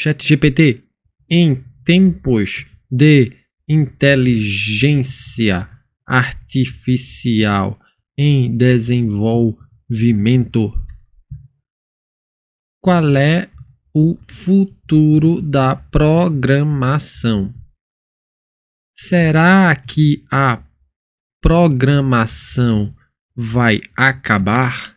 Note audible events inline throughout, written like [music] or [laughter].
ChatGPT, em tempos de inteligência artificial em desenvolvimento, qual é o futuro da programação? Será que a programação vai acabar?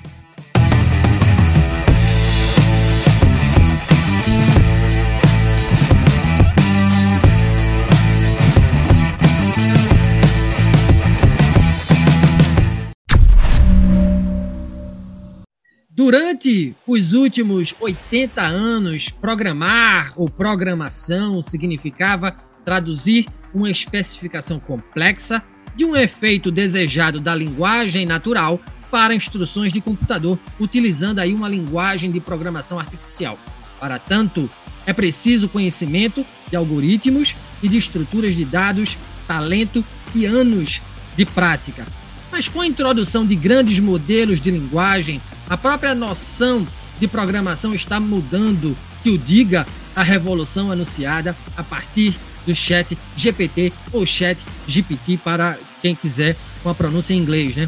Durante os últimos 80 anos, programar ou programação significava traduzir uma especificação complexa de um efeito desejado da linguagem natural para instruções de computador, utilizando aí uma linguagem de programação artificial. Para tanto, é preciso conhecimento de algoritmos e de estruturas de dados, talento e anos de prática. Mas com a introdução de grandes modelos de linguagem, a própria noção de programação está mudando, que o diga a revolução anunciada a partir do chat GPT ou chat GPT para quem quiser com a pronúncia em inglês, né?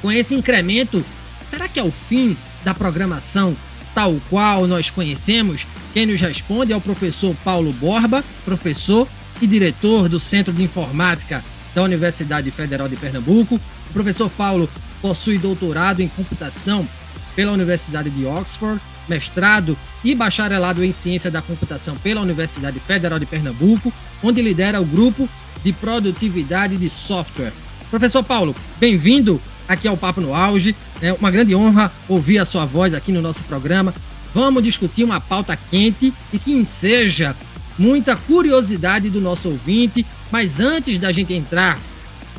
Com esse incremento, será que é o fim da programação tal qual nós conhecemos? Quem nos responde é o professor Paulo Borba, professor e diretor do Centro de Informática da Universidade Federal de Pernambuco. O professor Paulo possui doutorado em computação pela Universidade de Oxford, mestrado e bacharelado em ciência da computação pela Universidade Federal de Pernambuco, onde lidera o grupo de produtividade de software. Professor Paulo, bem-vindo aqui ao Papo no Auge. É uma grande honra ouvir a sua voz aqui no nosso programa. Vamos discutir uma pauta quente e que enseja muita curiosidade do nosso ouvinte. Mas antes da gente entrar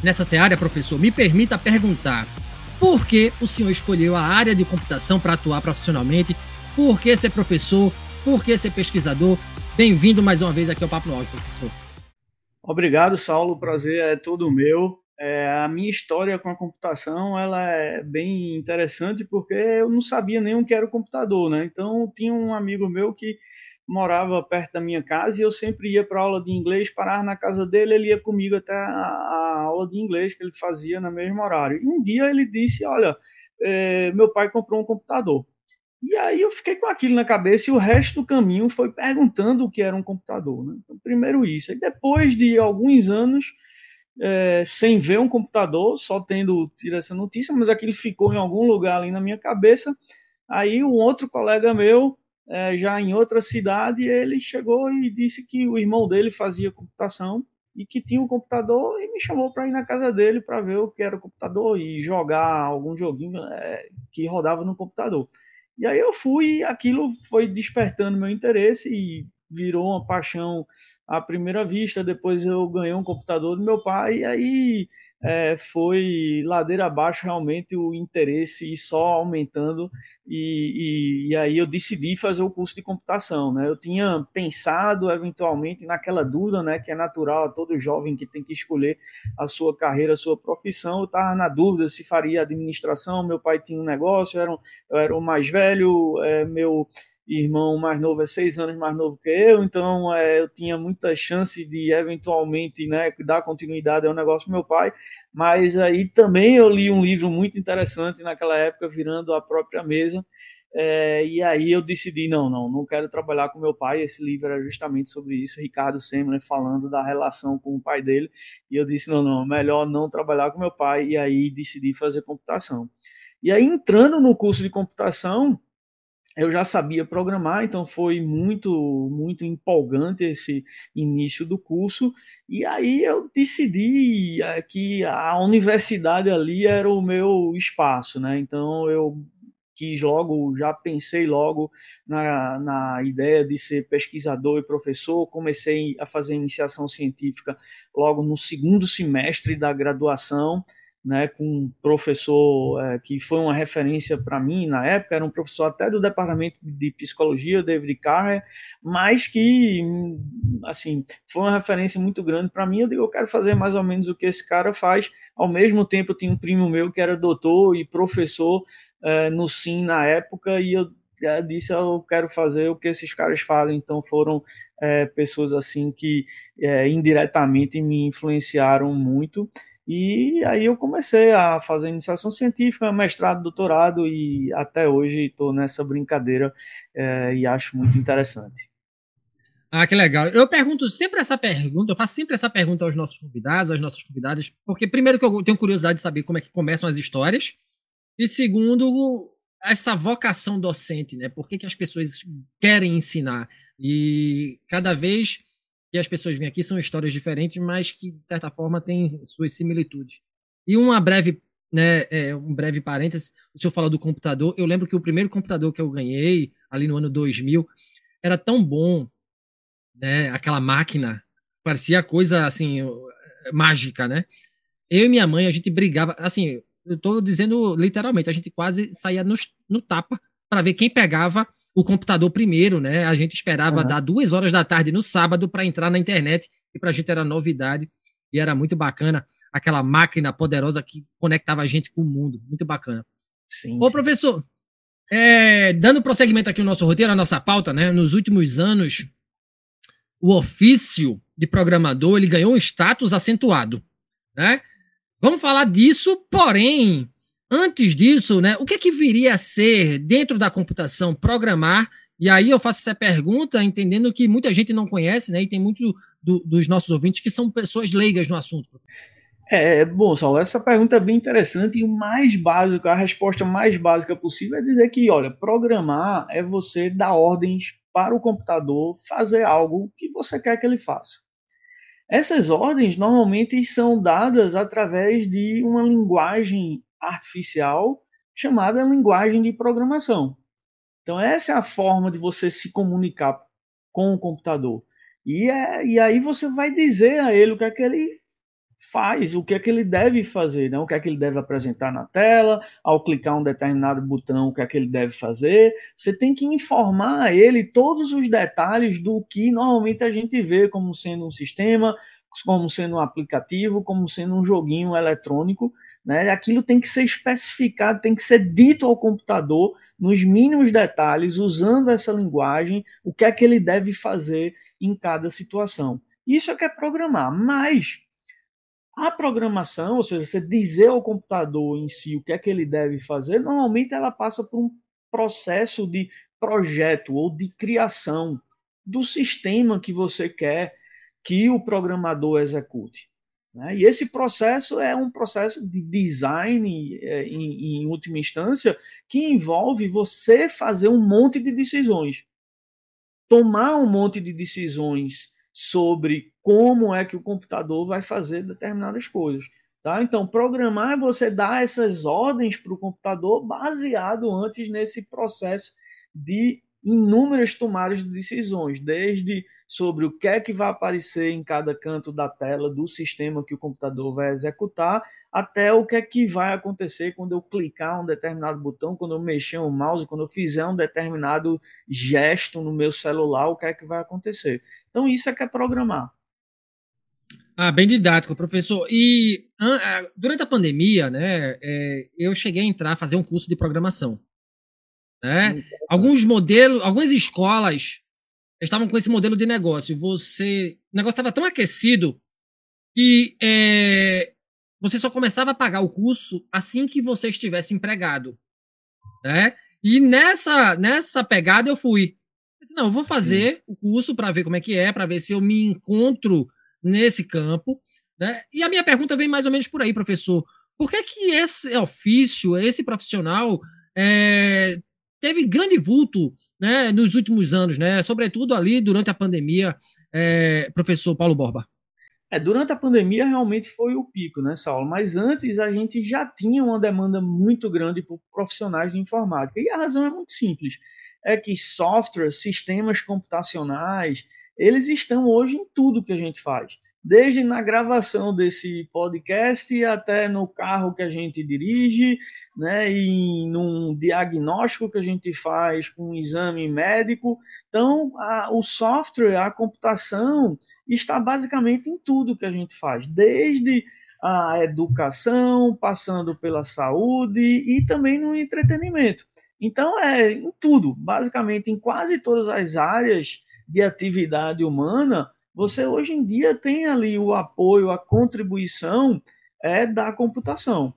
nessa seara, professor, me permita perguntar: por que o senhor escolheu a área de computação para atuar profissionalmente? Por que ser professor? Por que ser pesquisador? Bem-vindo mais uma vez aqui ao Papo no professor. Obrigado, Saulo. O prazer é todo meu. É, a minha história com a computação ela é bem interessante porque eu não sabia nem o que era o computador, né? Então tinha um amigo meu que morava perto da minha casa e eu sempre ia para aula de inglês, parar na casa dele, ele ia comigo até a, a, aula de inglês que ele fazia no mesmo horário. E um dia ele disse: Olha, é, meu pai comprou um computador. E aí eu fiquei com aquilo na cabeça e o resto do caminho foi perguntando o que era um computador. Né? Então, primeiro isso. E depois de alguns anos, é, sem ver um computador, só tendo tido essa notícia, mas aquilo ficou em algum lugar ali na minha cabeça. Aí um outro colega meu é, já em outra cidade, ele chegou e disse que o irmão dele fazia computação e que tinha um computador e me chamou para ir na casa dele para ver o que era o computador e jogar algum joguinho é, que rodava no computador. E aí eu fui, aquilo foi despertando meu interesse e virou uma paixão à primeira vista. Depois eu ganhei um computador do meu pai e aí é, foi ladeira abaixo realmente o interesse e só aumentando e, e, e, aí eu decidi fazer o curso de computação, né? Eu tinha pensado eventualmente naquela dúvida, né, que é natural a todo jovem que tem que escolher a sua carreira, a sua profissão. Eu estava na dúvida se faria administração. Meu pai tinha um negócio, eu era, um, eu era o mais velho, é, meu irmão mais novo é seis anos mais novo que eu, então é, eu tinha muita chance de eventualmente né, dar continuidade ao negócio do meu pai, mas aí também eu li um livro muito interessante naquela época, virando a própria mesa, é, e aí eu decidi, não, não, não quero trabalhar com meu pai, esse livro era justamente sobre isso, Ricardo Semler falando da relação com o pai dele, e eu disse, não, não, melhor não trabalhar com meu pai, e aí decidi fazer computação. E aí entrando no curso de computação, eu já sabia programar, então foi muito muito empolgante esse início do curso. E aí eu decidi é, que a universidade ali era o meu espaço, né? Então eu quis logo, já pensei logo na, na ideia de ser pesquisador e professor. Comecei a fazer iniciação científica logo no segundo semestre da graduação né, com um professor é, que foi uma referência para mim na época, era um professor até do departamento de psicologia, David Carr, mas que, assim, foi uma referência muito grande para mim. Eu digo, eu quero fazer mais ou menos o que esse cara faz. Ao mesmo tempo, eu tinha um primo meu que era doutor e professor é, no SIM na época, e eu disse eu quero fazer o que esses caras fazem então foram é, pessoas assim que é, indiretamente me influenciaram muito e aí eu comecei a fazer iniciação científica, mestrado, doutorado e até hoje estou nessa brincadeira é, e acho muito interessante. Ah, que legal. Eu pergunto sempre essa pergunta, eu faço sempre essa pergunta aos nossos convidados, às nossas convidadas, porque primeiro que eu tenho curiosidade de saber como é que começam as histórias, e segundo, essa vocação docente, né? Por que, que as pessoas querem ensinar? E cada vez que as pessoas vêm aqui são histórias diferentes, mas que, de certa forma, têm suas similitudes. E uma breve, né, é, um breve parêntese, o senhor fala do computador, eu lembro que o primeiro computador que eu ganhei, ali no ano 2000, era tão bom, né, aquela máquina, parecia coisa, assim, mágica, né? Eu e minha mãe, a gente brigava, assim, eu estou dizendo literalmente, a gente quase saía no, no tapa para ver quem pegava o computador primeiro, né? A gente esperava uhum. dar duas horas da tarde no sábado para entrar na internet, e para a gente era novidade e era muito bacana aquela máquina poderosa que conectava a gente com o mundo. Muito bacana. Sim. Ô, sim. professor, é, dando prosseguimento aqui no nosso roteiro, a nossa pauta, né? Nos últimos anos, o ofício de programador ele ganhou um status acentuado, né? Vamos falar disso, porém, Antes disso, né, o que, é que viria a ser, dentro da computação, programar? E aí eu faço essa pergunta entendendo que muita gente não conhece, né, e tem muitos do, dos nossos ouvintes que são pessoas leigas no assunto. É, bom, Saulo, essa pergunta é bem interessante e o mais básico, a resposta mais básica possível é dizer que, olha, programar é você dar ordens para o computador fazer algo que você quer que ele faça. Essas ordens normalmente são dadas através de uma linguagem artificial chamada linguagem de programação. Então, essa é a forma de você se comunicar com o computador. E, é, e aí você vai dizer a ele o que é que ele faz, o que é que ele deve fazer, né? o que é que ele deve apresentar na tela, ao clicar um determinado botão, o que é que ele deve fazer. Você tem que informar a ele todos os detalhes do que normalmente a gente vê como sendo um sistema, como sendo um aplicativo, como sendo um joguinho eletrônico. Né? Aquilo tem que ser especificado, tem que ser dito ao computador nos mínimos detalhes, usando essa linguagem, o que é que ele deve fazer em cada situação. Isso é que é programar, mas a programação, ou seja, você dizer ao computador em si o que é que ele deve fazer, normalmente ela passa por um processo de projeto ou de criação do sistema que você quer que o programador execute. Né? E esse processo é um processo de design, é, em, em última instância, que envolve você fazer um monte de decisões. Tomar um monte de decisões sobre como é que o computador vai fazer determinadas coisas. Tá? Então, programar é você dar essas ordens para o computador baseado antes nesse processo de inúmeras tomadas de decisões, desde sobre o que é que vai aparecer em cada canto da tela do sistema que o computador vai executar, até o que é que vai acontecer quando eu clicar um determinado botão, quando eu mexer o mouse, quando eu fizer um determinado gesto no meu celular, o que é que vai acontecer. Então isso é que é programar. Ah, bem didático, professor. E durante a pandemia, né, é, eu cheguei a entrar, fazer um curso de programação. Né? Alguns modelos, algumas escolas estavam com esse modelo de negócio. Você, o negócio estava tão aquecido que é, você só começava a pagar o curso assim que você estivesse empregado, né? E nessa nessa pegada eu fui. Eu disse, não, eu vou fazer Sim. o curso para ver como é que é, para ver se eu me encontro nesse campo, né? E a minha pergunta vem mais ou menos por aí, professor. Por que que esse ofício, esse profissional é, teve grande vulto né, nos últimos anos, né, sobretudo ali durante a pandemia, é, professor Paulo Borba. É, durante a pandemia realmente foi o pico, né, Saulo? Mas antes a gente já tinha uma demanda muito grande por profissionais de informática. E a razão é muito simples. É que softwares, sistemas computacionais, eles estão hoje em tudo que a gente faz desde na gravação desse podcast até no carro que a gente dirige, né, e num diagnóstico que a gente faz com um exame médico. Então, a, o software, a computação está basicamente em tudo que a gente faz, desde a educação, passando pela saúde e também no entretenimento. Então, é em tudo, basicamente em quase todas as áreas de atividade humana, você hoje em dia tem ali o apoio, a contribuição é da computação.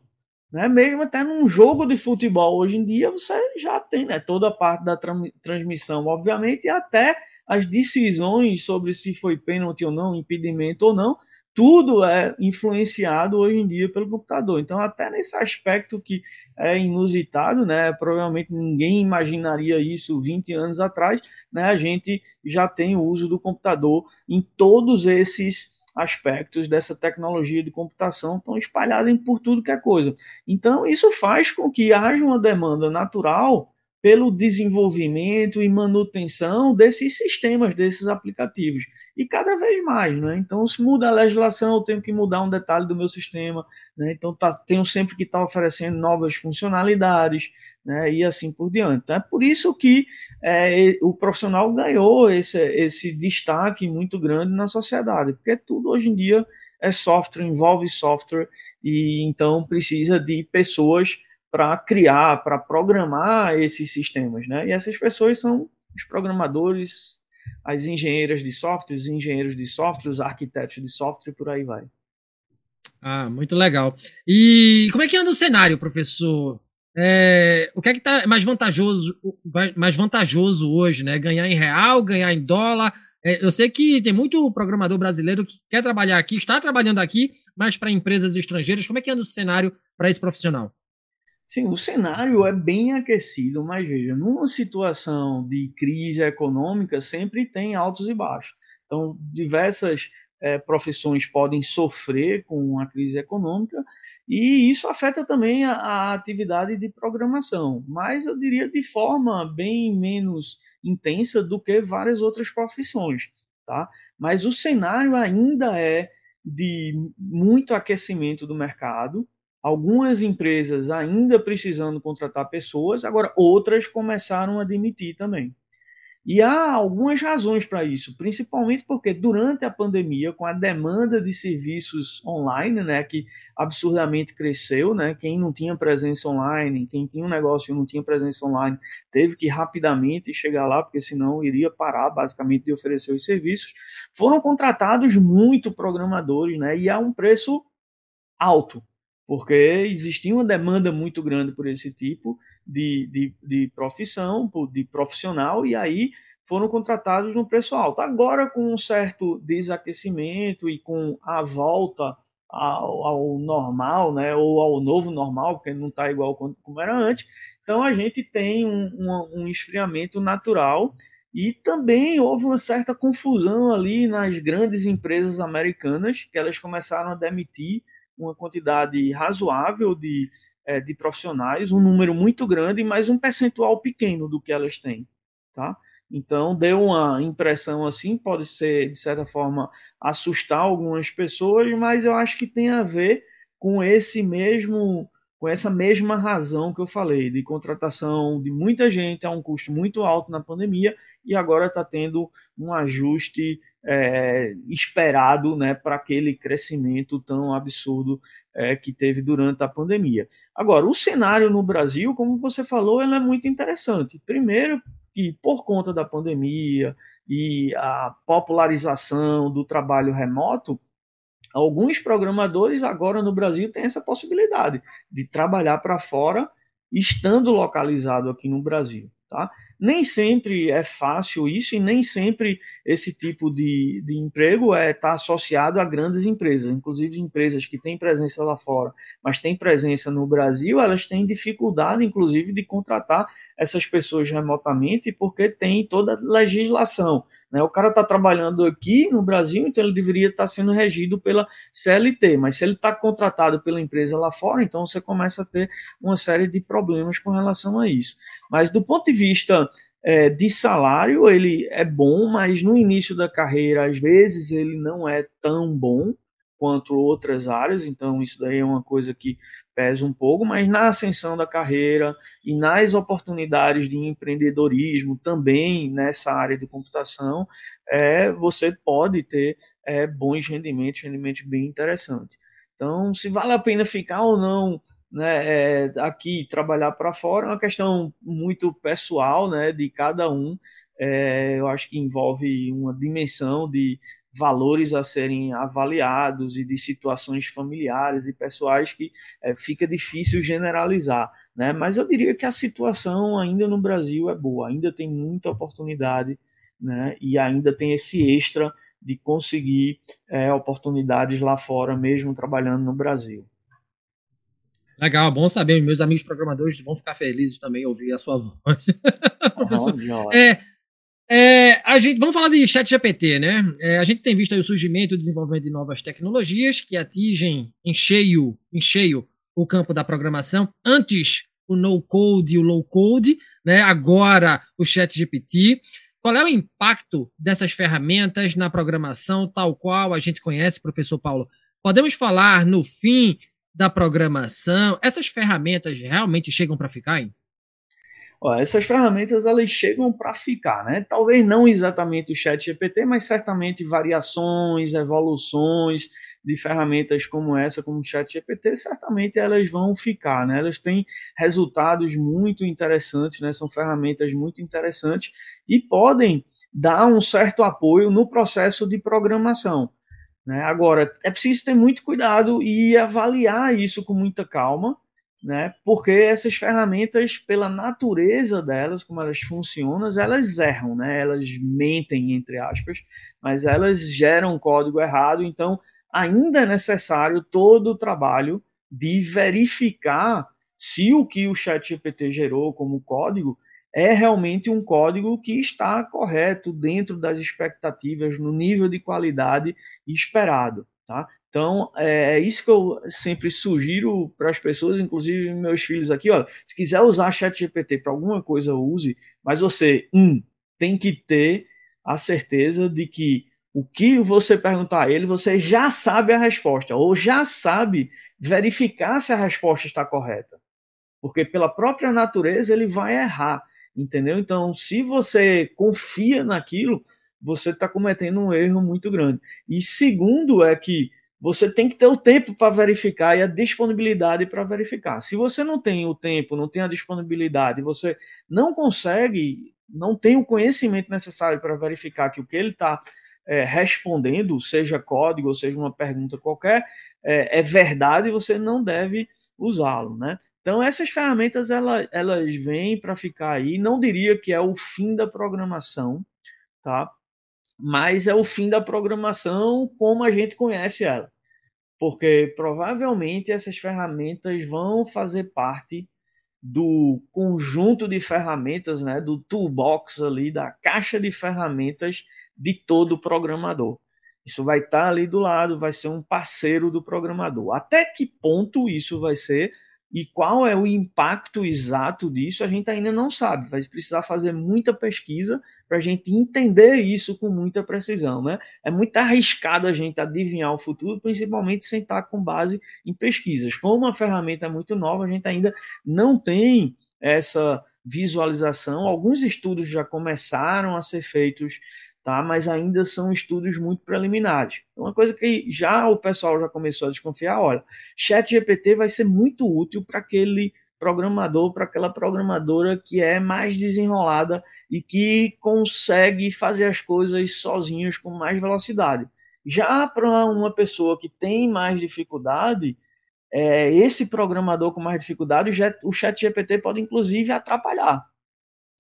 Né? Mesmo até num jogo de futebol, hoje em dia você já tem né? toda a parte da tra transmissão, obviamente, e até as decisões sobre se foi pênalti ou não, impedimento ou não, tudo é influenciado hoje em dia pelo computador. Então, até nesse aspecto que é inusitado, né, provavelmente ninguém imaginaria isso 20 anos atrás, né, a gente já tem o uso do computador em todos esses aspectos dessa tecnologia de computação estão espalhados por tudo que é coisa. Então, isso faz com que haja uma demanda natural pelo desenvolvimento e manutenção desses sistemas, desses aplicativos e cada vez mais, né? Então, se muda a legislação, eu tenho que mudar um detalhe do meu sistema, né? Então, tá, tenho sempre que estar tá oferecendo novas funcionalidades, né? E assim por diante. Então, é por isso que é, o profissional ganhou esse, esse destaque muito grande na sociedade, porque tudo hoje em dia é software, envolve software, e então precisa de pessoas para criar, para programar esses sistemas, né? E essas pessoas são os programadores, as engenheiras de software, os engenheiros de software, os arquitetos de software por aí vai. Ah, muito legal. E como é que anda o cenário, professor? É, o que é que está mais vantajoso, mais vantajoso hoje, né? Ganhar em real, ganhar em dólar? É, eu sei que tem muito programador brasileiro que quer trabalhar aqui, está trabalhando aqui, mas para empresas estrangeiras. Como é que anda o cenário para esse profissional? Sim, o cenário é bem aquecido, mas veja, numa situação de crise econômica sempre tem altos e baixos. Então, diversas é, profissões podem sofrer com a crise econômica e isso afeta também a, a, atividade de programação, mas eu diria de forma bem menos intensa do que várias outras profissões, tá? Mas o cenário ainda é de muito aquecimento do mercado, algumas empresas ainda precisando contratar pessoas, agora outras começaram a demitir também. E há algumas razões para isso, principalmente porque durante a pandemia, com a demanda de serviços online, né, que absurdamente cresceu, né, quem não tinha presença online, quem tinha um negócio e não tinha presença online, teve que rapidamente chegar lá, porque senão iria parar basicamente de oferecer os serviços. Foram contratados muito programadores, né, e a um preço alto, porque existia uma demanda muito grande por esse tipo de, de, de profissão, de profissional, e aí foram contratados no preço alto. Agora, com um certo desaquecimento e com a volta ao, ao normal, né, ou ao novo normal, porque não está igual como era antes, então a gente tem um, um, um esfriamento natural e também houve uma certa confusão ali nas grandes empresas americanas, que elas começaram a demitir uma quantidade razoável de, é, de profissionais, um número muito grande, mas um percentual pequeno do que elas têm, tá? Então deu uma impressão assim, pode ser de certa forma assustar algumas pessoas, mas eu acho que tem a ver com esse mesmo com essa mesma razão que eu falei, de contratação de muita gente a um custo muito alto na pandemia e agora está tendo um ajuste é, esperado né, para aquele crescimento tão absurdo é, que teve durante a pandemia. Agora, o cenário no Brasil, como você falou, ele é muito interessante. Primeiro, que por conta da pandemia e a popularização do trabalho remoto, alguns programadores agora no Brasil têm essa possibilidade de trabalhar para fora, estando localizado aqui no Brasil. Tá? Nem sempre é fácil isso e nem sempre esse tipo de, de emprego está é, tá associado a grandes empresas. Inclusive, empresas que têm presença lá fora, mas têm presença no Brasil, elas têm dificuldade, inclusive, de contratar essas pessoas remotamente porque tem toda a legislação. Né? O cara está trabalhando aqui no Brasil, então ele deveria estar tá sendo regido pela CLT, mas se ele está contratado pela empresa lá fora, então você começa a ter uma série de problemas com relação a isso. Mas do ponto de vista é, de salário, ele é bom, mas no início da carreira, às vezes, ele não é tão bom quanto outras áreas, então isso daí é uma coisa que pesa um pouco, mas na ascensão da carreira e nas oportunidades de empreendedorismo também nessa área de computação, é, você pode ter é, bons rendimentos, rendimentos bem interessantes. Então, se vale a pena ficar ou não né, é, aqui trabalhar para fora é uma questão muito pessoal né, de cada um. É, eu acho que envolve uma dimensão de valores a serem avaliados e de situações familiares e pessoais que é, fica difícil generalizar, né? Mas eu diria que a situação ainda no Brasil é boa, ainda tem muita oportunidade, né? E ainda tem esse extra de conseguir é, oportunidades lá fora, mesmo trabalhando no Brasil. Legal, bom saber. Meus amigos programadores vão ficar felizes também ouvir a sua voz. [laughs] Professor, é, é, a gente, vamos falar de chat GPT, né? É, a gente tem visto o surgimento e o desenvolvimento de novas tecnologias que atingem em cheio, em cheio o campo da programação. Antes, o no-code e o low-code, né? agora o chat GPT. Qual é o impacto dessas ferramentas na programação, tal qual a gente conhece, professor Paulo? Podemos falar no fim da programação? Essas ferramentas realmente chegam para ficar, hein? Essas ferramentas elas chegam para ficar, né? Talvez não exatamente o Chat GPT, mas certamente variações, evoluções de ferramentas como essa, como o Chat GPT, certamente elas vão ficar, né? Elas têm resultados muito interessantes, né? São ferramentas muito interessantes e podem dar um certo apoio no processo de programação. Né? Agora, é preciso ter muito cuidado e avaliar isso com muita calma, né? Porque essas ferramentas, pela natureza delas, como elas funcionam, elas erram, né? Elas mentem entre aspas, mas elas geram código errado. Então, ainda é necessário todo o trabalho de verificar se o que o ChatGPT gerou como código é realmente um código que está correto dentro das expectativas, no nível de qualidade esperado. Tá? Então, é, é isso que eu sempre sugiro para as pessoas, inclusive meus filhos aqui, olha, se quiser usar chat GPT para alguma coisa, use, mas você, um, tem que ter a certeza de que o que você perguntar a ele, você já sabe a resposta, ou já sabe verificar se a resposta está correta. Porque pela própria natureza ele vai errar, entendeu? Então, se você confia naquilo, você está cometendo um erro muito grande. E segundo é que você tem que ter o tempo para verificar e a disponibilidade para verificar. Se você não tem o tempo, não tem a disponibilidade, você não consegue, não tem o conhecimento necessário para verificar que o que ele está é, respondendo, seja código ou seja uma pergunta qualquer, é, é verdade, você não deve usá-lo, né? Então essas ferramentas elas, elas vêm para ficar aí. Não diria que é o fim da programação, tá? Mas é o fim da programação como a gente conhece ela porque provavelmente essas ferramentas vão fazer parte do conjunto de ferramentas, né, do toolbox ali, da caixa de ferramentas de todo programador. Isso vai estar ali do lado, vai ser um parceiro do programador. Até que ponto isso vai ser e qual é o impacto exato disso, a gente ainda não sabe. Vai precisar fazer muita pesquisa para a gente entender isso com muita precisão. Né? É muito arriscado a gente adivinhar o futuro, principalmente sem estar com base em pesquisas. Como uma ferramenta muito nova, a gente ainda não tem essa visualização. Alguns estudos já começaram a ser feitos tá? Mas ainda são estudos muito preliminares. Uma coisa que já o pessoal já começou a desconfiar, olha, Chat GPT vai ser muito útil para aquele programador, para aquela programadora que é mais desenrolada e que consegue fazer as coisas sozinhos com mais velocidade. Já para uma pessoa que tem mais dificuldade, é, esse programador com mais dificuldade, o Chat GPT pode inclusive atrapalhar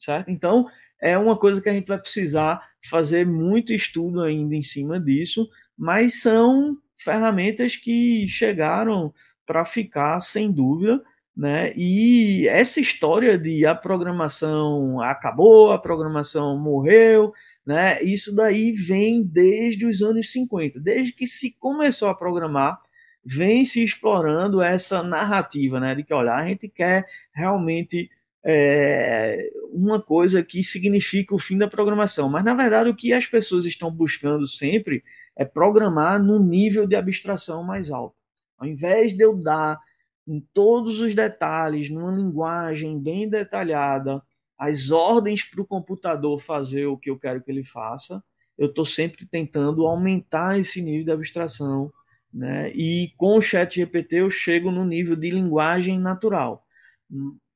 certo? Então, é uma coisa que a gente vai precisar fazer muito estudo ainda em cima disso, mas são ferramentas que chegaram para ficar sem dúvida, né? E essa história de a programação acabou, a programação morreu, né? Isso daí vem desde os anos 50, desde que se começou a programar, vem se explorando essa narrativa, né? De que, olha, a gente quer realmente é, uma coisa que significa o fim da programação. Mas, na verdade, o que as pessoas estão buscando sempre é programar num nível de abstração mais alto. Ao invés de eu dar em todos os detalhes, numa linguagem bem detalhada, as ordens para o computador fazer o que eu quero que ele faça, eu estou sempre tentando aumentar esse nível de abstração. Né? E com o chat GPT eu chego no nível de linguagem natural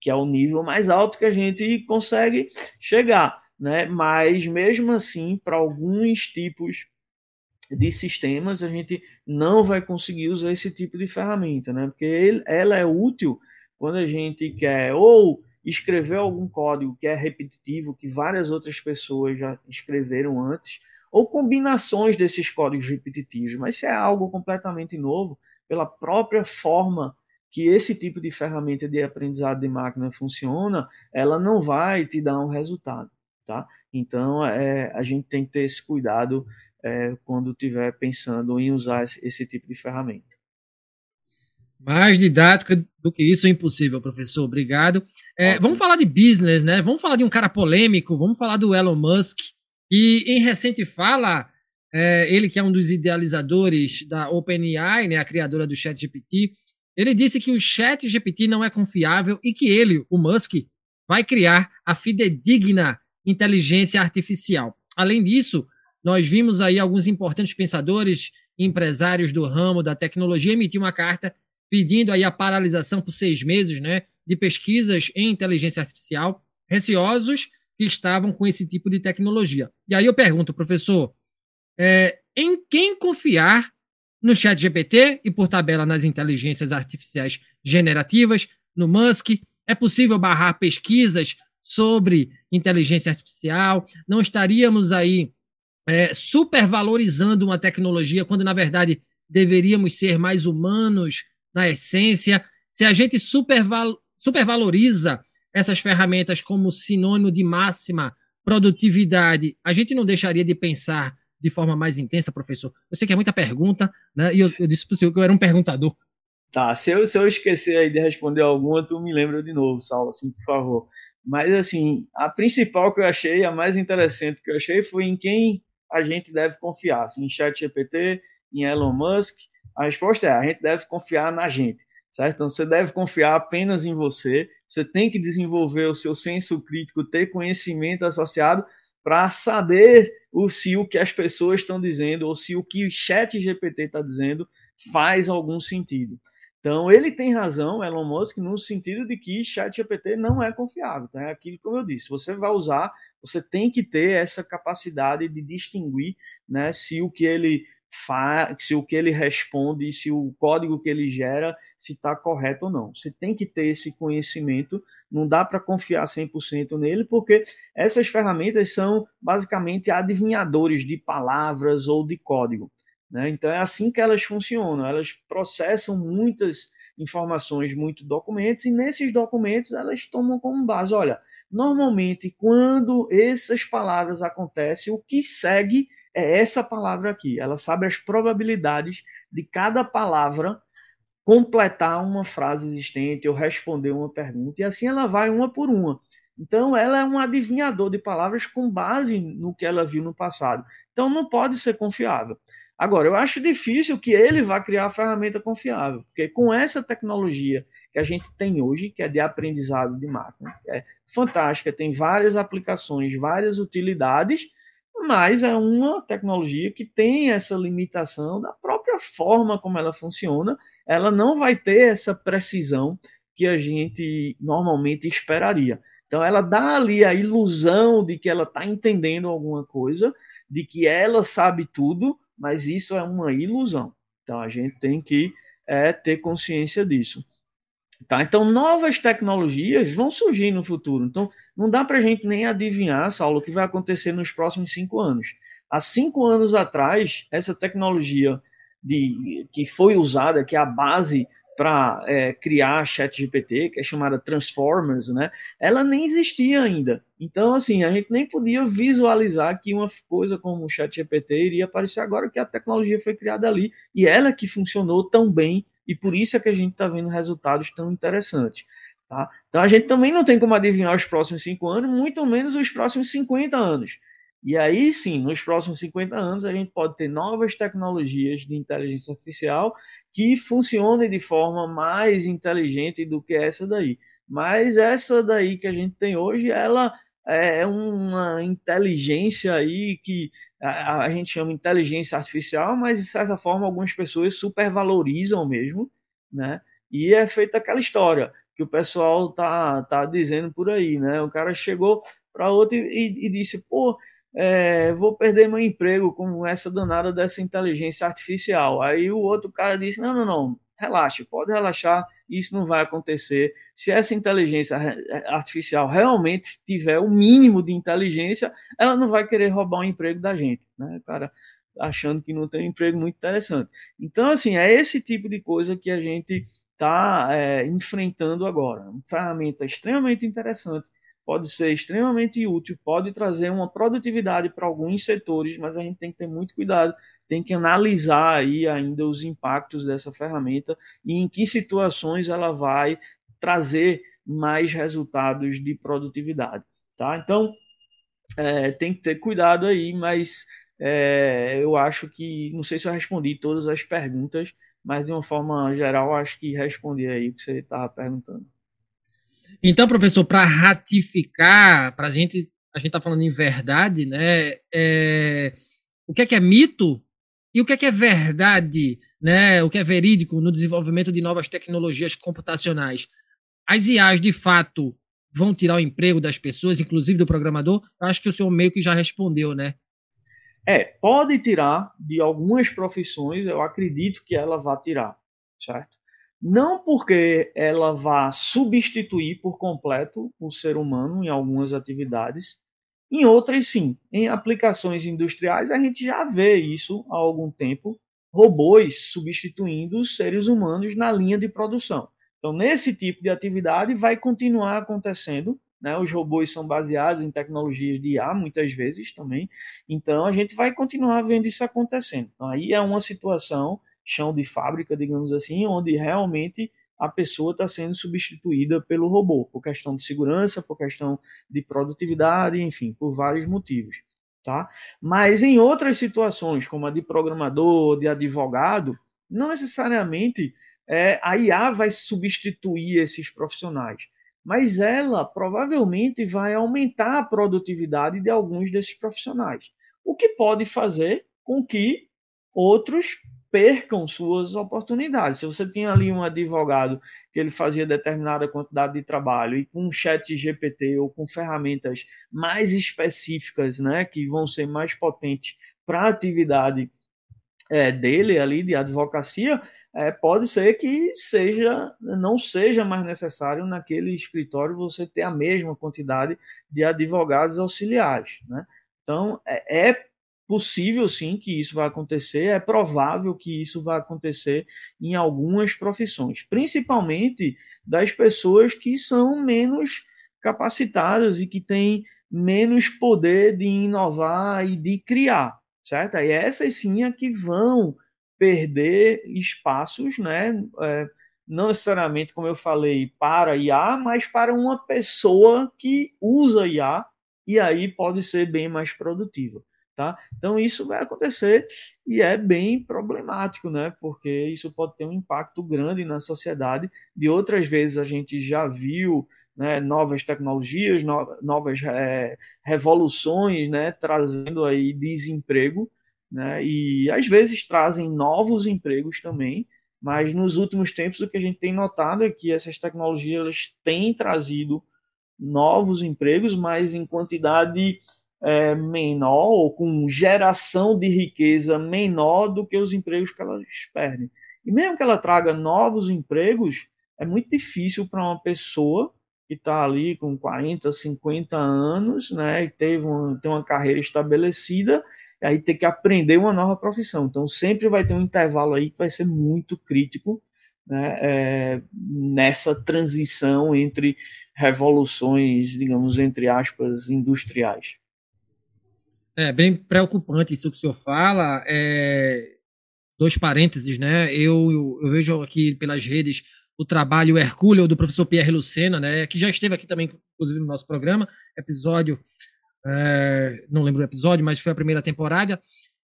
que é o nível mais alto que a gente consegue chegar, né? Mas mesmo assim, para alguns tipos de sistemas, a gente não vai conseguir usar esse tipo de ferramenta, né? Porque ele, ela é útil quando a gente quer ou escrever algum código que é repetitivo, que várias outras pessoas já escreveram antes, ou combinações desses códigos repetitivos, mas se é algo completamente novo, pela própria forma que esse tipo de ferramenta de aprendizado de máquina funciona, ela não vai te dar um resultado, tá? Então, é, a gente tem que ter esse cuidado é, quando estiver pensando em usar esse tipo de ferramenta. Mais didática do que isso é impossível, professor. Obrigado. É, vamos falar de business, né? Vamos falar de um cara polêmico. Vamos falar do Elon Musk, que em recente fala, é, ele que é um dos idealizadores da OpenAI, né, a criadora do ChatGPT, ele disse que o Chat GPT não é confiável e que ele, o Musk, vai criar a fidedigna inteligência artificial. Além disso, nós vimos aí alguns importantes pensadores e empresários do ramo da tecnologia emitir uma carta pedindo aí a paralisação por seis meses né, de pesquisas em inteligência artificial, receosos que estavam com esse tipo de tecnologia. E aí eu pergunto, professor, é, em quem confiar no chat GPT e por tabela nas inteligências artificiais generativas, no Musk. É possível barrar pesquisas sobre inteligência artificial. Não estaríamos aí é, supervalorizando uma tecnologia quando, na verdade, deveríamos ser mais humanos na essência. Se a gente superval supervaloriza essas ferramentas como sinônimo de máxima produtividade, a gente não deixaria de pensar de forma mais intensa, professor? Eu sei que é muita pergunta, né? E eu, eu disse para o senhor que eu era um perguntador. Tá, se eu, se eu esquecer aí de responder alguma, tu me lembra de novo, Saulo, assim, por favor. Mas, assim, a principal que eu achei, a mais interessante que eu achei, foi em quem a gente deve confiar. Assim, em ChatGPT, em Elon Musk. A resposta é: a gente deve confiar na gente, certo? Então, você deve confiar apenas em você. Você tem que desenvolver o seu senso crítico, ter conhecimento associado para saber o, se o que as pessoas estão dizendo ou se o que o chat GPT está dizendo faz algum sentido. Então, ele tem razão, Elon Musk, no sentido de que chat GPT não é confiável. Tá? É aquilo como eu disse, você vai usar, você tem que ter essa capacidade de distinguir né, se o que ele se o que ele responde, se o código que ele gera, se está correto ou não. Você tem que ter esse conhecimento, não dá para confiar 100% nele, porque essas ferramentas são basicamente adivinhadores de palavras ou de código. Né? Então é assim que elas funcionam, elas processam muitas informações, muitos documentos, e nesses documentos elas tomam como base, olha, normalmente quando essas palavras acontecem, o que segue é essa palavra aqui. Ela sabe as probabilidades de cada palavra completar uma frase existente ou responder uma pergunta, e assim ela vai uma por uma. Então, ela é um adivinhador de palavras com base no que ela viu no passado. Então, não pode ser confiável. Agora, eu acho difícil que ele vá criar a ferramenta confiável, porque com essa tecnologia que a gente tem hoje, que é de aprendizado de máquina, é fantástica, tem várias aplicações, várias utilidades, mas é uma tecnologia que tem essa limitação da própria forma como ela funciona, ela não vai ter essa precisão que a gente normalmente esperaria. Então ela dá ali a ilusão de que ela está entendendo alguma coisa, de que ela sabe tudo, mas isso é uma ilusão. Então a gente tem que é, ter consciência disso. Tá? Então, novas tecnologias vão surgir no futuro. Então, não dá para a gente nem adivinhar, Saulo, o que vai acontecer nos próximos cinco anos. Há cinco anos atrás, essa tecnologia de, que foi usada, que é a base para é, criar ChatGPT, que é chamada Transformers, né? Ela nem existia ainda. Então, assim, a gente nem podia visualizar que uma coisa como o ChatGPT iria aparecer agora que a tecnologia foi criada ali e ela que funcionou tão bem e por isso é que a gente está vendo resultados tão interessantes. Tá? Então a gente também não tem como adivinhar os próximos cinco anos, muito menos os próximos 50 anos. E aí sim, nos próximos 50 anos, a gente pode ter novas tecnologias de inteligência artificial que funcionem de forma mais inteligente do que essa daí. Mas essa daí que a gente tem hoje, ela é uma inteligência aí que a, a gente chama inteligência artificial, mas de certa forma algumas pessoas supervalorizam mesmo, né? E é feita aquela história que o pessoal tá, tá dizendo por aí, né? O cara chegou para outro e, e, disse, pô, é, vou perder meu emprego com essa danada dessa inteligência artificial. Aí o outro cara disse, não, não, não, relaxe, pode relaxar, isso não vai acontecer. Se essa inteligência artificial realmente tiver o mínimo de inteligência, ela não vai querer roubar o emprego da gente, né, cara? Achando que não tem um emprego muito interessante. Então, assim, é esse tipo de coisa que a gente está é, enfrentando agora. Uma ferramenta extremamente interessante, pode ser extremamente útil, pode trazer uma produtividade para alguns setores, mas a gente tem que ter muito cuidado tem que analisar aí ainda os impactos dessa ferramenta e em que situações ela vai trazer mais resultados de produtividade, tá? Então, é, tem que ter cuidado aí, mas é, eu acho que, não sei se eu respondi todas as perguntas, mas de uma forma geral, acho que respondi aí o que você estava perguntando. Então, professor, para ratificar, para a gente, a gente está falando em verdade, né? É, o que é que é mito e o que é, que é verdade, né? o que é verídico no desenvolvimento de novas tecnologias computacionais? As IAs, de fato, vão tirar o emprego das pessoas, inclusive do programador? Eu acho que o senhor meio que já respondeu, né? É, pode tirar de algumas profissões, eu acredito que ela vai tirar, certo? Não porque ela vá substituir por completo o ser humano em algumas atividades, em outras, sim. Em aplicações industriais, a gente já vê isso há algum tempo, robôs substituindo seres humanos na linha de produção. Então, nesse tipo de atividade, vai continuar acontecendo. Né? Os robôs são baseados em tecnologias de IA, muitas vezes também. Então, a gente vai continuar vendo isso acontecendo. Então, aí é uma situação, chão de fábrica, digamos assim, onde realmente a pessoa está sendo substituída pelo robô, por questão de segurança, por questão de produtividade, enfim, por vários motivos. Tá? Mas em outras situações, como a de programador, de advogado, não necessariamente é, a IA vai substituir esses profissionais, mas ela provavelmente vai aumentar a produtividade de alguns desses profissionais, o que pode fazer com que outros percam suas oportunidades. Se você tinha ali um advogado que ele fazia determinada quantidade de trabalho e com um chat GPT ou com ferramentas mais específicas, né, que vão ser mais potentes para a atividade é, dele ali de advocacia, é, pode ser que seja não seja mais necessário naquele escritório você ter a mesma quantidade de advogados auxiliares, né? Então é, é possível sim que isso vai acontecer, é provável que isso vai acontecer em algumas profissões, principalmente das pessoas que são menos capacitadas e que têm menos poder de inovar e de criar, certo? E essas sim é que vão perder espaços, né? É, não necessariamente, como eu falei, para IA, mas para uma pessoa que usa IA e aí pode ser bem mais produtiva. Tá? Então isso vai acontecer e é bem problemático, né? Porque isso pode ter um impacto grande na sociedade. De outras vezes a gente já viu né, novas tecnologias, novas é, revoluções, né, trazendo aí desemprego, né? E às vezes trazem novos empregos também. Mas nos últimos tempos o que a gente tem notado é que essas tecnologias têm trazido novos empregos, mas em quantidade é, menor ou com geração de riqueza menor do que os empregos que elas perdem. E mesmo que ela traga novos empregos, é muito difícil para uma pessoa que está ali com 40, 50 anos, né, e teve tem uma carreira estabelecida, aí ter que aprender uma nova profissão. Então, sempre vai ter um intervalo aí que vai ser muito crítico né, é, nessa transição entre revoluções, digamos, entre aspas, industriais. É bem preocupante isso que o senhor fala. É... Dois parênteses, né? Eu, eu, eu vejo aqui pelas redes o trabalho hercúleo do professor Pierre Lucena, né, que já esteve aqui também, inclusive, no nosso programa, episódio, é, não lembro o episódio, mas foi a primeira temporada,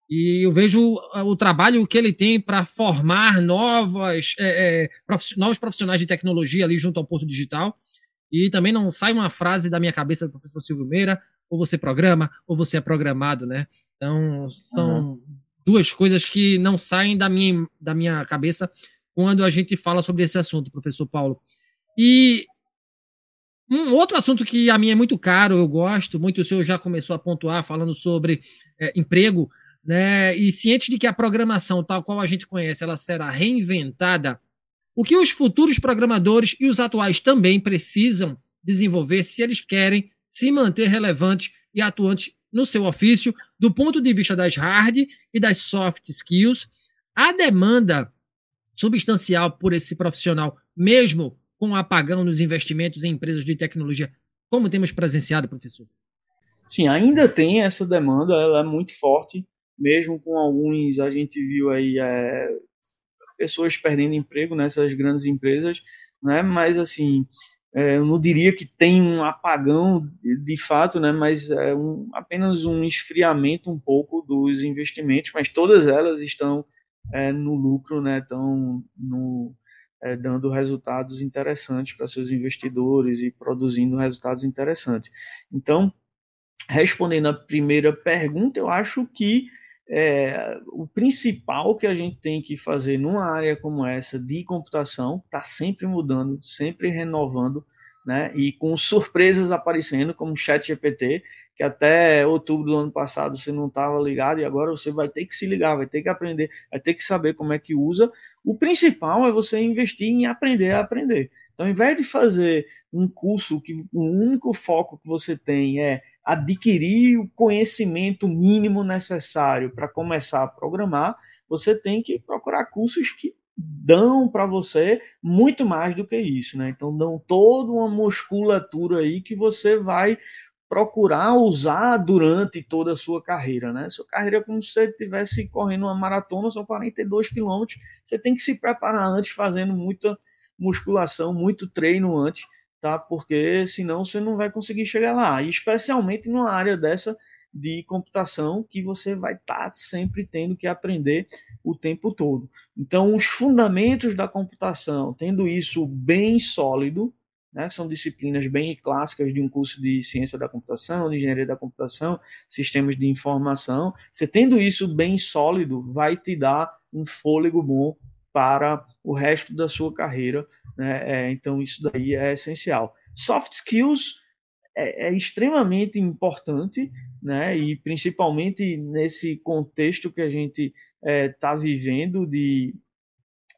e eu vejo o trabalho que ele tem para formar novas, é, é, prof, novos profissionais de tecnologia ali junto ao Porto Digital, e também não sai uma frase da minha cabeça do professor Silvio Meira, ou você programa, ou você é programado, né? Então, são uhum. duas coisas que não saem da minha, da minha cabeça quando a gente fala sobre esse assunto, professor Paulo. E um outro assunto que a mim é muito caro, eu gosto muito, o senhor já começou a pontuar falando sobre é, emprego, né? E ciente de que a programação, tal qual a gente conhece, ela será reinventada, o que os futuros programadores e os atuais também precisam desenvolver se eles querem se manter relevantes e atuantes no seu ofício, do ponto de vista das hard e das soft skills, a demanda substancial por esse profissional, mesmo com o apagão nos investimentos em empresas de tecnologia, como temos presenciado, professor? Sim, ainda tem essa demanda, ela é muito forte, mesmo com alguns, a gente viu aí é, pessoas perdendo emprego nessas grandes empresas, né? Mas assim, é, eu não diria que tem um apagão de, de fato, né? Mas é um, apenas um esfriamento um pouco dos investimentos, mas todas elas estão é, no lucro, né, estão no, é, dando resultados interessantes para seus investidores e produzindo resultados interessantes. Então, respondendo a primeira pergunta, eu acho que é, o principal que a gente tem que fazer numa área como essa de computação está sempre mudando, sempre renovando, né? E com surpresas aparecendo, como o Chat GPT, que até outubro do ano passado você não estava ligado e agora você vai ter que se ligar, vai ter que aprender, vai ter que saber como é que usa. O principal é você investir em aprender a aprender. Então, ao invés de fazer um curso que o único foco que você tem é adquirir o conhecimento mínimo necessário para começar a programar, você tem que procurar cursos que dão para você muito mais do que isso, né? Então dão toda uma musculatura aí que você vai procurar usar durante toda a sua carreira, né? Sua carreira é como se você estivesse correndo uma maratona, são 42 quilômetros. Você tem que se preparar antes, fazendo muita musculação, muito treino antes, tá? Porque senão você não vai conseguir chegar lá. E especialmente numa área dessa de computação que você vai estar tá sempre tendo que aprender o tempo todo. Então, os fundamentos da computação, tendo isso bem sólido, né? São disciplinas bem clássicas de um curso de ciência da computação, de engenharia da computação, sistemas de informação. Você tendo isso bem sólido, vai te dar um fôlego bom para o resto da sua carreira. Né? É, então, isso daí é essencial. Soft skills é, é extremamente importante, né? e principalmente nesse contexto que a gente está é, tá vivendo de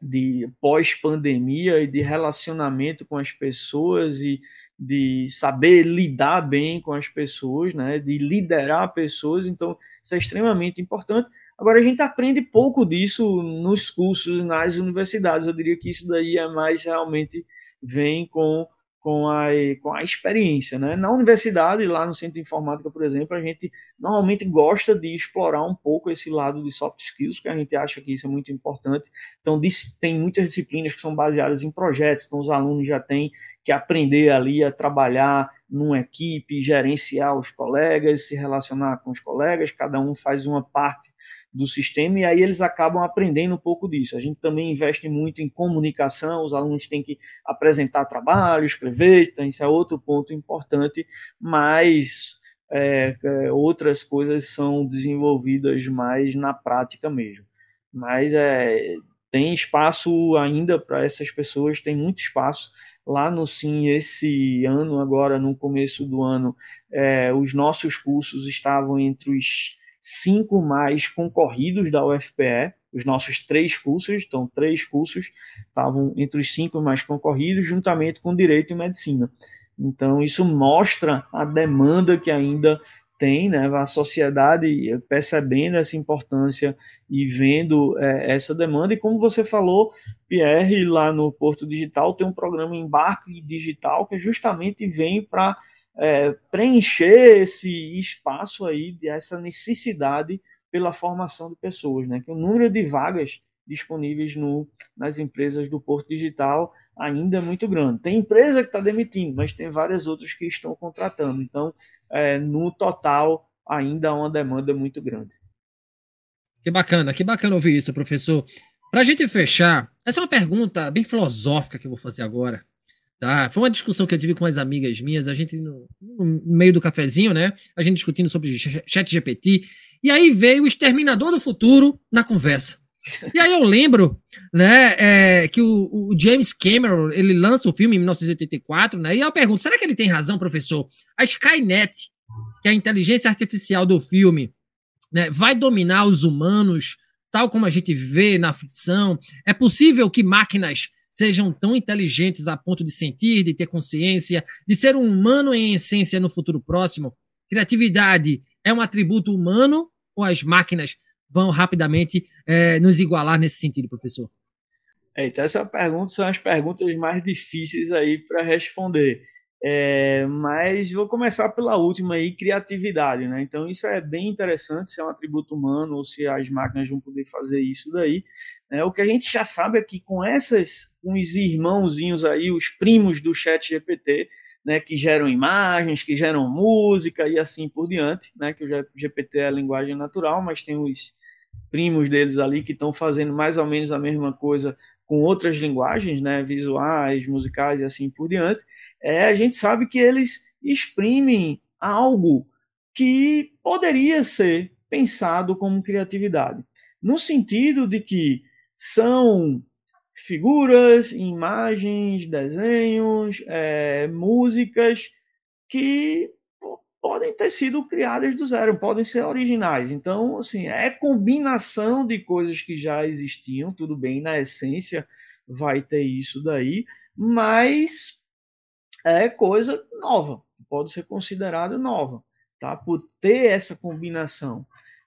de pós-pandemia e de relacionamento com as pessoas e de saber lidar bem com as pessoas, né, de liderar pessoas, então isso é extremamente importante. Agora a gente aprende pouco disso nos cursos, nas universidades. Eu diria que isso daí é mais realmente vem com com a, com a experiência. Né? Na universidade, lá no Centro de Informática, por exemplo, a gente normalmente gosta de explorar um pouco esse lado de soft skills, porque a gente acha que isso é muito importante. Então, tem muitas disciplinas que são baseadas em projetos, então os alunos já têm que aprender ali a trabalhar numa equipe, gerenciar os colegas, se relacionar com os colegas, cada um faz uma parte do sistema, e aí eles acabam aprendendo um pouco disso. A gente também investe muito em comunicação, os alunos têm que apresentar trabalho, escrever, então isso é outro ponto importante, mas é, é, outras coisas são desenvolvidas mais na prática mesmo. Mas é, tem espaço ainda para essas pessoas, tem muito espaço. Lá no Sim, esse ano, agora no começo do ano, é, os nossos cursos estavam entre os cinco mais concorridos da UFPE, os nossos três cursos, então três cursos estavam entre os cinco mais concorridos, juntamente com Direito e Medicina. Então, isso mostra a demanda que ainda tem, né, a sociedade percebendo essa importância e vendo é, essa demanda. E como você falou, Pierre, lá no Porto Digital tem um programa Embarque Digital que justamente vem para é, preencher esse espaço aí, essa necessidade pela formação de pessoas, né? Que o número de vagas disponíveis no, nas empresas do Porto Digital ainda é muito grande. Tem empresa que está demitindo, mas tem várias outras que estão contratando. Então, é, no total, ainda há uma demanda muito grande. Que bacana, que bacana ouvir isso, professor. Para a gente fechar, essa é uma pergunta bem filosófica que eu vou fazer agora. Tá? Foi uma discussão que eu tive com as amigas minhas, a gente no, no meio do cafezinho, né? A gente discutindo sobre chat GPT. E aí veio o Exterminador do Futuro na conversa. E aí eu lembro, né, é, que o, o, James Cameron, ele lança o filme em 1984, né, e eu pergunto, será que ele tem razão, professor? A Skynet, que é a inteligência artificial do filme, né, vai dominar os humanos, tal como a gente vê na ficção? É possível que máquinas sejam tão inteligentes a ponto de sentir, de ter consciência, de ser um humano em essência no futuro próximo? Criatividade é um atributo humano ou as máquinas vão rapidamente é, nos igualar nesse sentido, professor? Então, essa pergunta são as perguntas mais difíceis aí para responder. É, mas vou começar pela última aí, criatividade, né? Então isso é bem interessante, se é um atributo humano ou se as máquinas vão poder fazer isso daí. Né? O que a gente já sabe é que com essas, com os irmãozinhos aí, os primos do chat GPT, né, que geram imagens, que geram música e assim por diante, né, que o GPT é a linguagem natural, mas tem os primos deles ali que estão fazendo mais ou menos a mesma coisa com outras linguagens, né, visuais, musicais e assim por diante, é, a gente sabe que eles exprimem algo que poderia ser pensado como criatividade, no sentido de que são figuras, imagens, desenhos, é, músicas que podem ter sido criadas do zero, podem ser originais. Então, assim, é combinação de coisas que já existiam, tudo bem, na essência vai ter isso daí, mas é coisa nova, pode ser considerada nova, tá? Por ter essa combinação.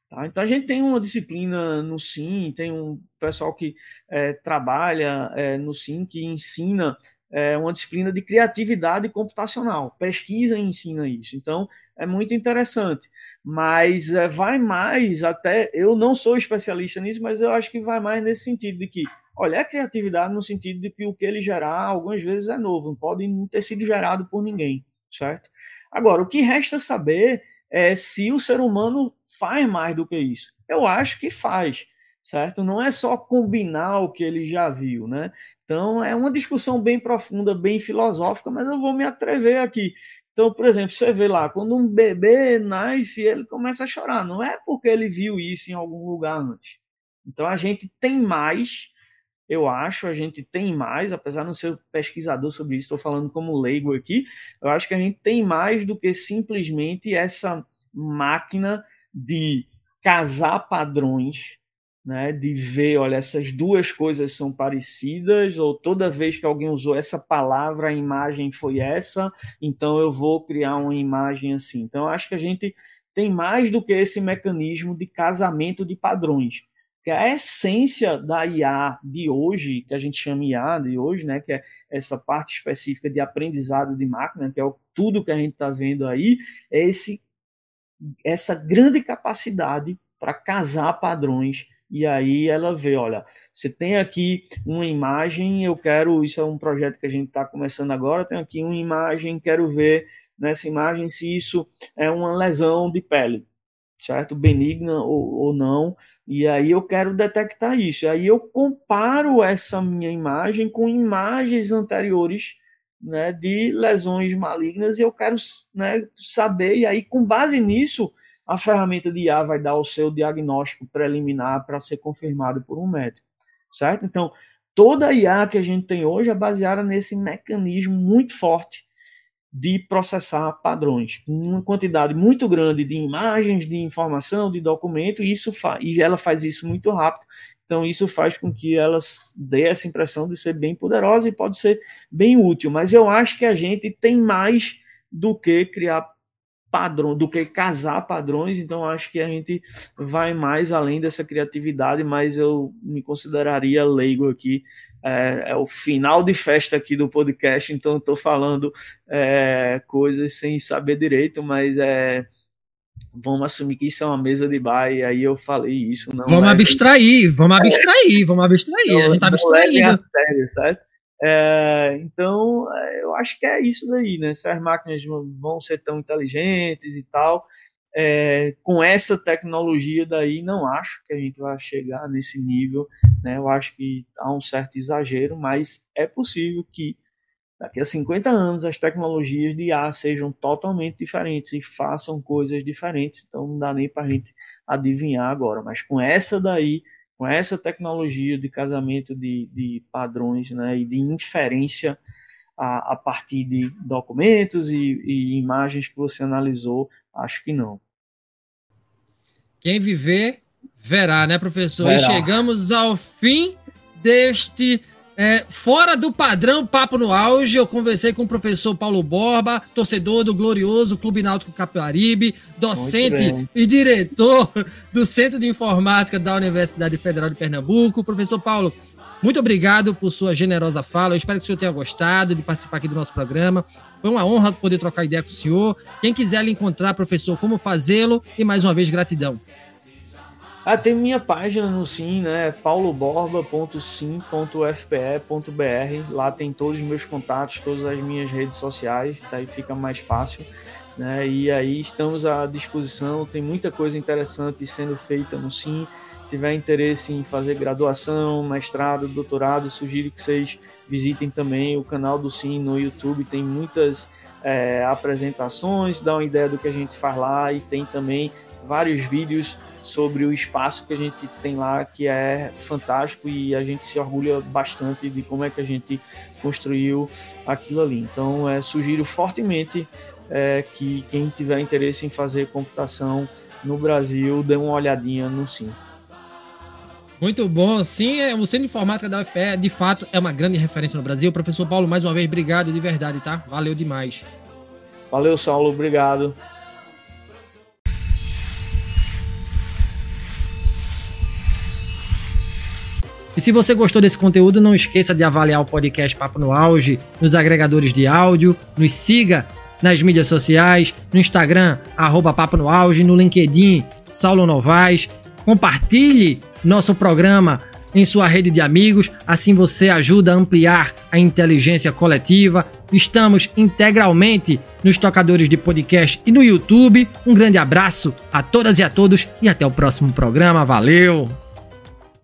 Tá? Então a gente tem uma disciplina no SIM, tem um pessoal que é, trabalha é, no SIM que ensina é, uma disciplina de criatividade computacional, pesquisa e ensina isso. Então é muito interessante. Mas vai mais até. Eu não sou especialista nisso, mas eu acho que vai mais nesse sentido de que, olha, é criatividade no sentido de que o que ele gerar algumas vezes é novo, não pode não ter sido gerado por ninguém, certo? Agora, o que resta saber é se o ser humano faz mais do que isso. Eu acho que faz, certo? Não é só combinar o que ele já viu, né? Então é uma discussão bem profunda, bem filosófica, mas eu vou me atrever aqui. Então, por exemplo, você vê lá, quando um bebê nasce, ele começa a chorar. Não é porque ele viu isso em algum lugar antes. Então a gente tem mais, eu acho, a gente tem mais, apesar de não ser pesquisador sobre isso, estou falando como leigo aqui, eu acho que a gente tem mais do que simplesmente essa máquina de casar padrões, né, de ver, olha, essas duas coisas são parecidas, ou toda vez que alguém usou essa palavra, a imagem foi essa, então eu vou criar uma imagem assim. Então, acho que a gente tem mais do que esse mecanismo de casamento de padrões. Que a essência da IA de hoje, que a gente chama IA de hoje, né, que é essa parte específica de aprendizado de máquina, que é tudo que a gente está vendo aí, é esse essa grande capacidade para casar padrões e aí ela vê, olha, você tem aqui uma imagem, eu quero, isso é um projeto que a gente está começando agora, tem aqui uma imagem, quero ver nessa imagem se isso é uma lesão de pele, certo? Benigna ou, ou não, e aí eu quero detectar isso. E aí eu comparo essa minha imagem com imagens anteriores né, de lesões malignas e eu quero né, saber, e aí com base nisso, a ferramenta de IA vai dar o seu diagnóstico preliminar para ser confirmado por um médico, certo? Então, toda a IA que a gente tem hoje é baseada nesse mecanismo muito forte de processar padrões, uma quantidade muito grande de imagens, de informação, de documento, e isso e ela faz isso muito rápido. Então isso faz com que ela dê essa impressão de ser bem poderosa e pode ser bem útil. Mas eu acho que a gente tem mais do que criar padrão, do que casar padrões, então acho que a gente vai mais além dessa criatividade, mas eu me consideraria leigo aqui. É, é, o final de festa aqui do podcast, então estou falando é, coisas sem saber direito, mas é, vamos assumir que isso é uma mesa de bar, e aí eu falei isso. Não vamos é, abstrair, vamos abstrair, vamos abstrair, a gente está abstraindo. Sério, certo? É, então, é, eu acho que é isso daí, né? Se as máquinas vão ser tão inteligentes e tal, é, com essa tecnologia daí, não acho que a gente vai chegar nesse nível, né? Eu acho que há um certo exagero, mas é possível que daqui a 50 anos as tecnologias de IA sejam totalmente diferentes e façam coisas diferentes, então não dá nem para a gente adivinhar agora, mas com essa daí, com essa tecnologia de casamento de, de padrões né, e de inferência a, a partir de documentos e, e imagens que você analisou, Acho que não. Quem viver, verá, né, professor? Verá. E chegamos ao fim deste é, fora do padrão Papo no Auge, eu conversei com o professor Paulo Borba, torcedor do glorioso Clube Náutico Capibaribe, docente e diretor do Centro de Informática da Universidade Federal de Pernambuco. Professor Paulo, muito obrigado por sua generosa fala. Eu espero que o senhor tenha gostado de participar aqui do nosso programa. Foi uma honra poder trocar ideia com o senhor. Quem quiser lhe encontrar, professor, como fazê-lo? E mais uma vez, gratidão. Ah, tem minha página no Sim, né? pauloborba.sim.fpe.br. Lá tem todos os meus contatos, todas as minhas redes sociais, daí fica mais fácil. Né? E aí estamos à disposição. Tem muita coisa interessante sendo feita no Sim tiver interesse em fazer graduação, mestrado, doutorado, sugiro que vocês visitem também o canal do Sim no YouTube. Tem muitas é, apresentações, dá uma ideia do que a gente faz lá e tem também vários vídeos sobre o espaço que a gente tem lá, que é fantástico e a gente se orgulha bastante de como é que a gente construiu aquilo ali. Então, é, sugiro fortemente é, que quem tiver interesse em fazer computação no Brasil dê uma olhadinha no Sim. Muito bom. Sim, é, o Centro de Informática da UFPE, de fato, é uma grande referência no Brasil. Professor Paulo, mais uma vez, obrigado de verdade, tá? Valeu demais. Valeu, Saulo. Obrigado. E se você gostou desse conteúdo, não esqueça de avaliar o podcast Papo no Auge nos agregadores de áudio, nos siga nas mídias sociais, no Instagram, arroba Papo no Auge, no LinkedIn, Saulo Novaes. Compartilhe nosso programa em sua rede de amigos, assim você ajuda a ampliar a inteligência coletiva. Estamos integralmente nos tocadores de podcast e no YouTube. Um grande abraço a todas e a todos e até o próximo programa. Valeu!